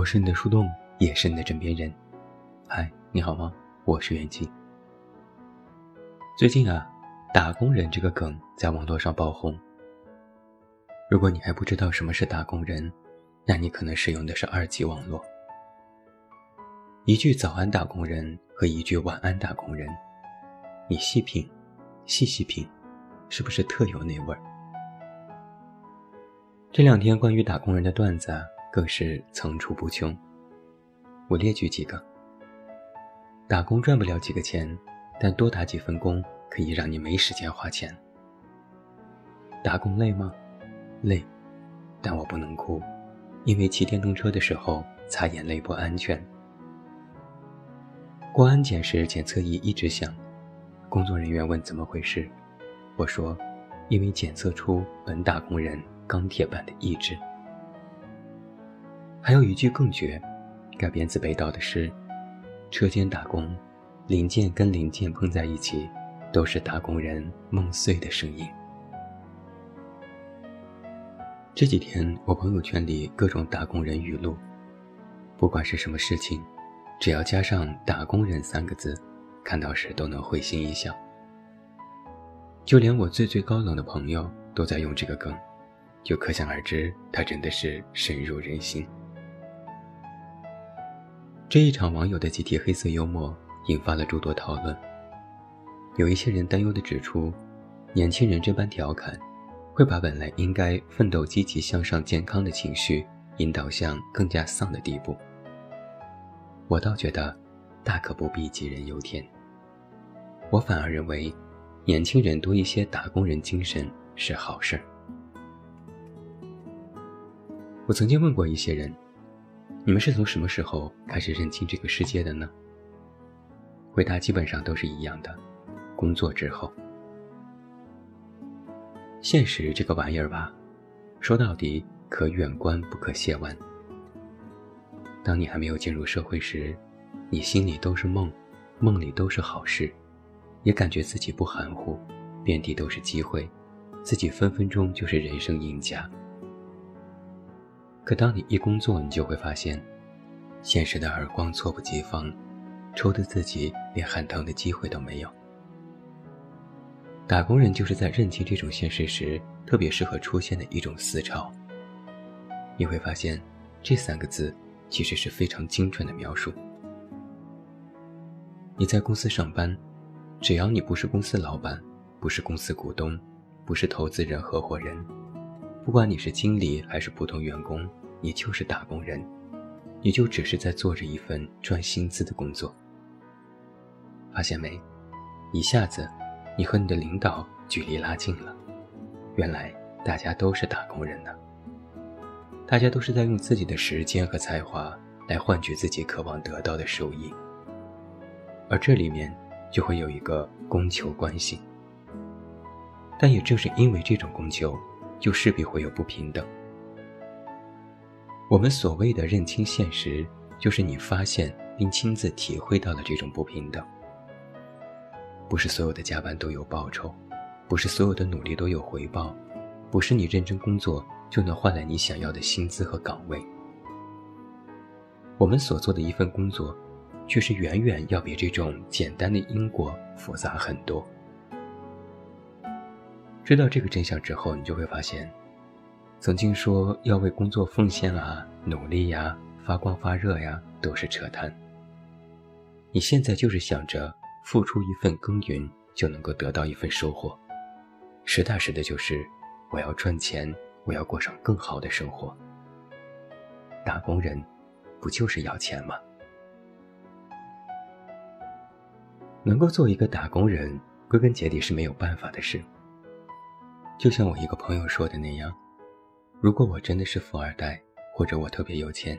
我是你的树洞，也是你的枕边人。嗨，你好吗？我是袁静。最近啊，打工人这个梗在网络上爆红。如果你还不知道什么是打工人，那你可能使用的是二级网络。一句早安打工人和一句晚安打工人，你细品，细细品，是不是特有那味儿？这两天关于打工人的段子啊，更是层出不穷。我列举几个：打工赚不了几个钱，但多打几份工可以让你没时间花钱。打工累吗？累，但我不能哭，因为骑电动车的时候擦眼泪不安全。过安检时检测仪一直响，工作人员问怎么回事，我说，因为检测出本打工人。钢铁般的意志。还有一句更绝，改编自北岛的诗：“车间打工，零件跟零件碰在一起，都是打工人梦碎的声音。”这几天我朋友圈里各种打工人语录，不管是什么事情，只要加上“打工人”三个字，看到时都能会心一笑。就连我最最高冷的朋友都在用这个梗。就可想而知，他真的是深入人心。这一场网友的集体黑色幽默引发了诸多讨论。有一些人担忧地指出，年轻人这般调侃，会把本来应该奋斗、积极向上、健康的情绪引导向更加丧的地步。我倒觉得，大可不必杞人忧天。我反而认为，年轻人多一些打工人精神是好事儿。我曾经问过一些人：“你们是从什么时候开始认清这个世界的呢？”回答基本上都是一样的：工作之后。现实这个玩意儿吧，说到底可远观不可亵玩。当你还没有进入社会时，你心里都是梦，梦里都是好事，也感觉自己不含糊，遍地都是机会，自己分分钟就是人生赢家。可当你一工作，你就会发现，现实的耳光猝不及防，抽的自己连喊疼的机会都没有。打工人就是在认清这种现实时，特别适合出现的一种思潮。你会发现，这三个字其实是非常精准的描述。你在公司上班，只要你不是公司老板，不是公司股东，不是投资人、合伙人。不管你是经理还是普通员工，你就是打工人，你就只是在做着一份赚薪资的工作。发现没？一下子，你和你的领导距离拉近了。原来大家都是打工人呢，大家都是在用自己的时间和才华来换取自己渴望得到的收益，而这里面就会有一个供求关系。但也正是因为这种供求。就势必会有不平等。我们所谓的认清现实，就是你发现并亲自体会到了这种不平等。不是所有的加班都有报酬，不是所有的努力都有回报，不是你认真工作就能换来你想要的薪资和岗位。我们所做的一份工作，却是远远要比这种简单的因果复杂很多。知道这个真相之后，你就会发现，曾经说要为工作奉献啊、努力呀、发光发热呀，都是扯淡。你现在就是想着付出一份耕耘就能够得到一份收获，实打实的就是我要赚钱，我要过上更好的生活。打工人，不就是要钱吗？能够做一个打工人，归根结底是没有办法的事。就像我一个朋友说的那样，如果我真的是富二代，或者我特别有钱，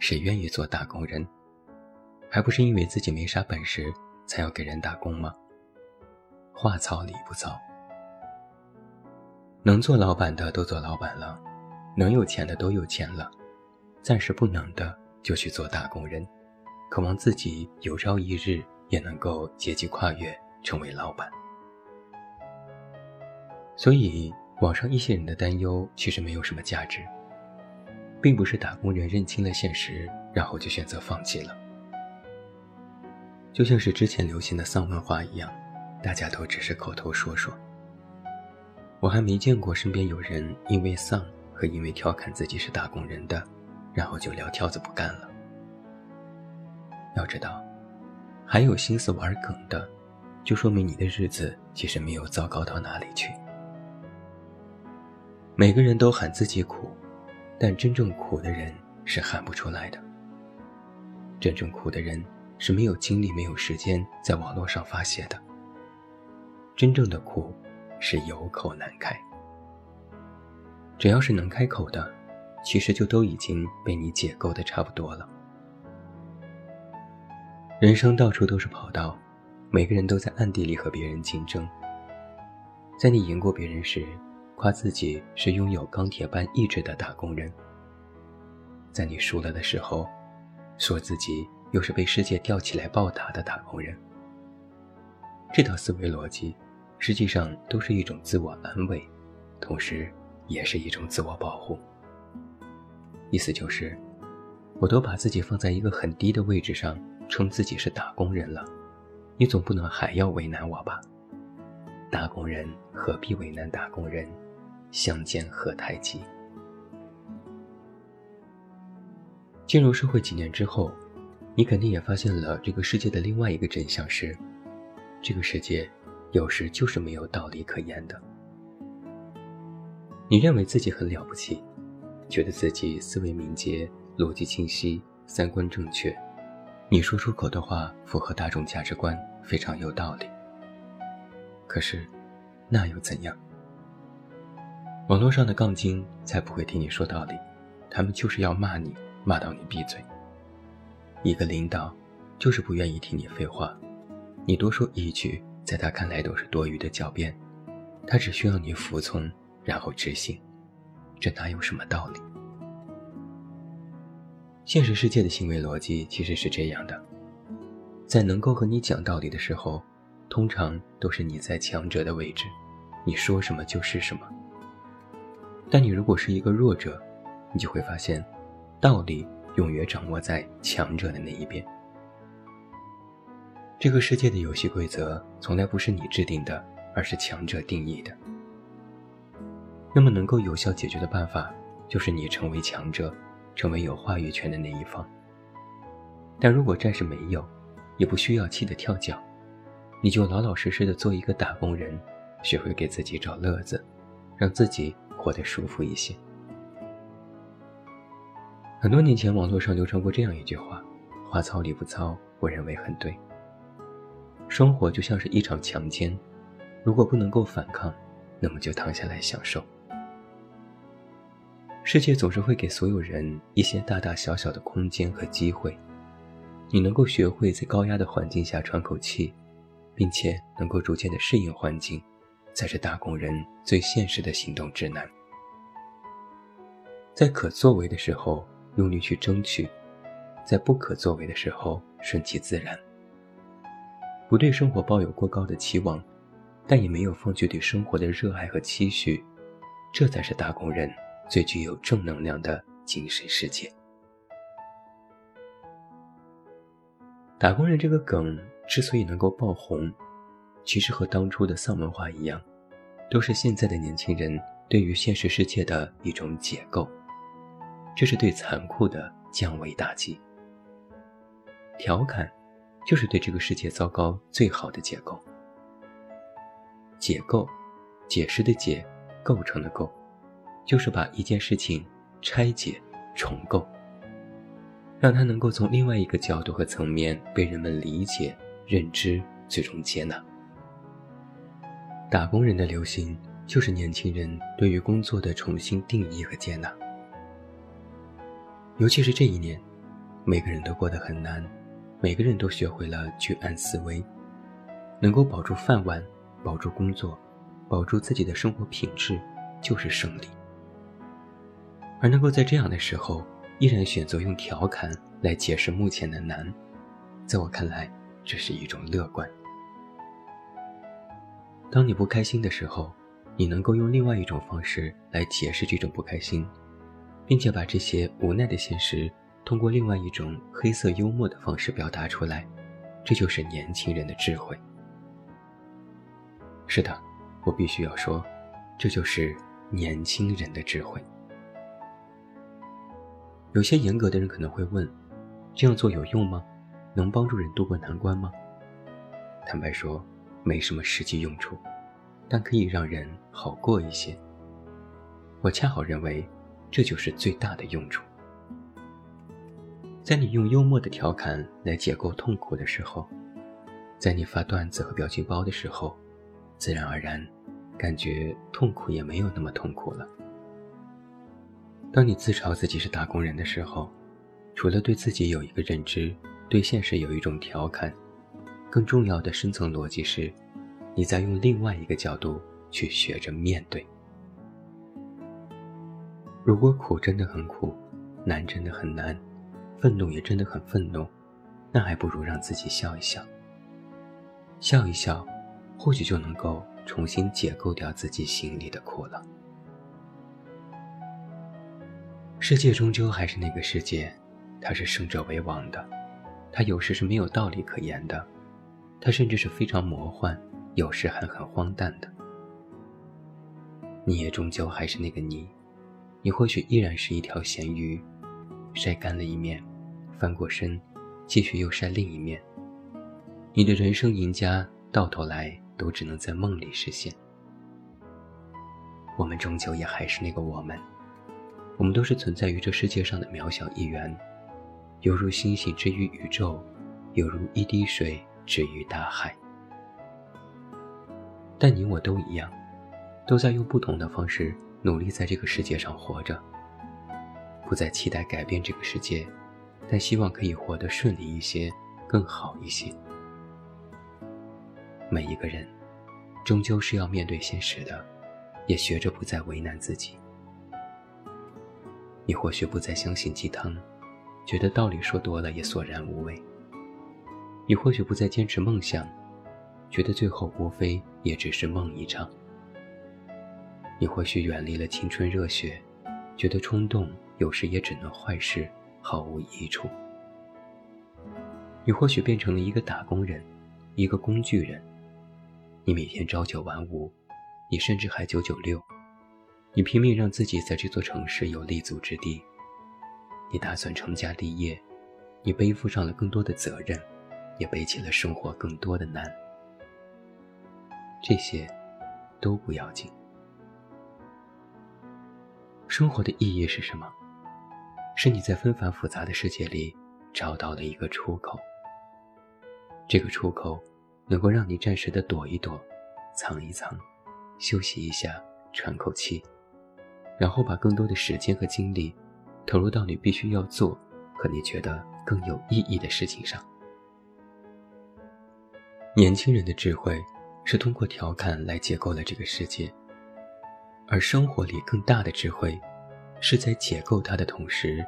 谁愿意做打工人？还不是因为自己没啥本事，才要给人打工吗？话糙理不糙。能做老板的都做老板了，能有钱的都有钱了，暂时不能的就去做打工人，渴望自己有朝一日也能够阶级跨越，成为老板。所以，网上一些人的担忧其实没有什么价值。并不是打工人认清了现实，然后就选择放弃了。就像是之前流行的丧文化一样，大家都只是口头说说。我还没见过身边有人因为丧和因为调侃自己是打工人的，然后就撂挑子不干了。要知道，还有心思玩梗的，就说明你的日子其实没有糟糕到哪里去。每个人都喊自己苦，但真正苦的人是喊不出来的。真正苦的人是没有精力、没有时间在网络上发泄的。真正的苦。是有口难开，只要是能开口的，其实就都已经被你解构的差不多了。人生到处都是跑道，每个人都在暗地里和别人竞争。在你赢过别人时，夸自己是拥有钢铁般意志的打工人；在你输了的时候，说自己又是被世界吊起来暴打的打工人。这套思维逻辑。实际上都是一种自我安慰，同时也是一种自我保护。意思就是，我都把自己放在一个很低的位置上，称自己是打工人了，你总不能还要为难我吧？打工人何必为难打工人？相煎何太急？进入社会几年之后，你肯定也发现了这个世界的另外一个真相是，这个世界。有时就是没有道理可言的。你认为自己很了不起，觉得自己思维敏捷、逻辑清晰、三观正确，你说出口的话符合大众价值观，非常有道理。可是，那又怎样？网络上的杠精才不会听你说道理，他们就是要骂你，骂到你闭嘴。一个领导，就是不愿意听你废话，你多说一句。在他看来都是多余的狡辩，他只需要你服从，然后执行，这哪有什么道理？现实世界的行为逻辑其实是这样的：在能够和你讲道理的时候，通常都是你在强者的位置，你说什么就是什么。但你如果是一个弱者，你就会发现，道理永远掌握在强者的那一边。这个世界的游戏规则从来不是你制定的，而是强者定义的。那么，能够有效解决的办法，就是你成为强者，成为有话语权的那一方。但如果暂时没有，也不需要气得跳脚，你就老老实实的做一个打工人，学会给自己找乐子，让自己活得舒服一些。很多年前，网络上流传过这样一句话：“话糙理不糙”，我认为很对。生活就像是一场强奸，如果不能够反抗，那么就躺下来享受。世界总是会给所有人一些大大小小的空间和机会，你能够学会在高压的环境下喘口气，并且能够逐渐的适应环境，才是打工人最现实的行动指南。在可作为的时候用力去争取，在不可作为的时候顺其自然。不对生活抱有过高的期望，但也没有放弃对生活的热爱和期许，这才是打工人最具有正能量的精神世界。打工人这个梗之所以能够爆红，其实和当初的丧文化一样，都是现在的年轻人对于现实世界的一种解构，这是对残酷的降维打击，调侃。就是对这个世界糟糕最好的解构。解构，解释的解，构成的构，就是把一件事情拆解、重构，让它能够从另外一个角度和层面被人们理解、认知，最终接纳。打工人的流行，就是年轻人对于工作的重新定义和接纳。尤其是这一年，每个人都过得很难。每个人都学会了居安思危，能够保住饭碗，保住工作，保住自己的生活品质，就是胜利。而能够在这样的时候，依然选择用调侃来解释目前的难，在我看来，这是一种乐观。当你不开心的时候，你能够用另外一种方式来解释这种不开心，并且把这些无奈的现实通过另外一种黑色幽默的方式表达出来，这就是年轻人的智慧。是的，我必须要说，这就是年轻人的智慧。有些严格的人可能会问：这样做有用吗？能帮助人渡过难关吗？坦白说，没什么实际用处，但可以让人好过一些。我恰好认为。这就是最大的用处。在你用幽默的调侃来解构痛苦的时候，在你发段子和表情包的时候，自然而然，感觉痛苦也没有那么痛苦了。当你自嘲自己是打工人的时候，除了对自己有一个认知，对现实有一种调侃，更重要的深层逻辑是，你在用另外一个角度去学着面对。如果苦真的很苦，难真的很难，愤怒也真的很愤怒，那还不如让自己笑一笑。笑一笑，或许就能够重新解构掉自己心里的苦了。世界终究还是那个世界，它是胜者为王的，它有时是没有道理可言的，它甚至是非常魔幻，有时还很荒诞的。你也终究还是那个你。你或许依然是一条咸鱼，晒干了一面，翻过身，继续又晒另一面。你的人生赢家到头来都只能在梦里实现。我们终究也还是那个我们，我们都是存在于这世界上的渺小一员，犹如星星之于宇宙，犹如一滴水之于大海。但你我都一样，都在用不同的方式。努力在这个世界上活着，不再期待改变这个世界，但希望可以活得顺利一些，更好一些。每一个人，终究是要面对现实的，也学着不再为难自己。你或许不再相信鸡汤，觉得道理说多了也索然无味。你或许不再坚持梦想，觉得最后无非也只是梦一场。你或许远离了青春热血，觉得冲动有时也只能坏事，毫无益处。你或许变成了一个打工人，一个工具人。你每天朝九晚五，你甚至还九九六。你拼命让自己在这座城市有立足之地。你打算成家立业，你背负上了更多的责任，也背起了生活更多的难。这些，都不要紧。生活的意义是什么？是你在纷繁复杂的世界里找到了一个出口。这个出口能够让你暂时的躲一躲，藏一藏，休息一下，喘口气，然后把更多的时间和精力投入到你必须要做和你觉得更有意义的事情上。年轻人的智慧是通过调侃来解构了这个世界。而生活里更大的智慧，是在解构它的同时，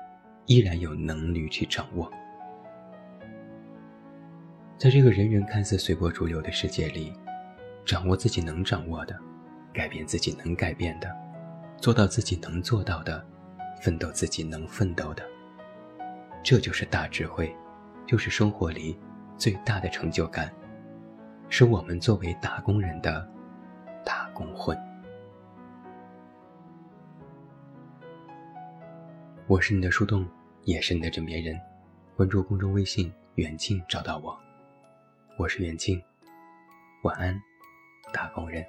依然有能力去掌握。在这个人人看似随波逐流的世界里，掌握自己能掌握的，改变自己能改变的，做到自己能做到的，奋斗自己能奋斗的，这就是大智慧，就是生活里最大的成就感，是我们作为打工人的打工魂。我是你的树洞，也是你的枕边人。关注公众微信“远近”，找到我。我是远近，晚安，打工人。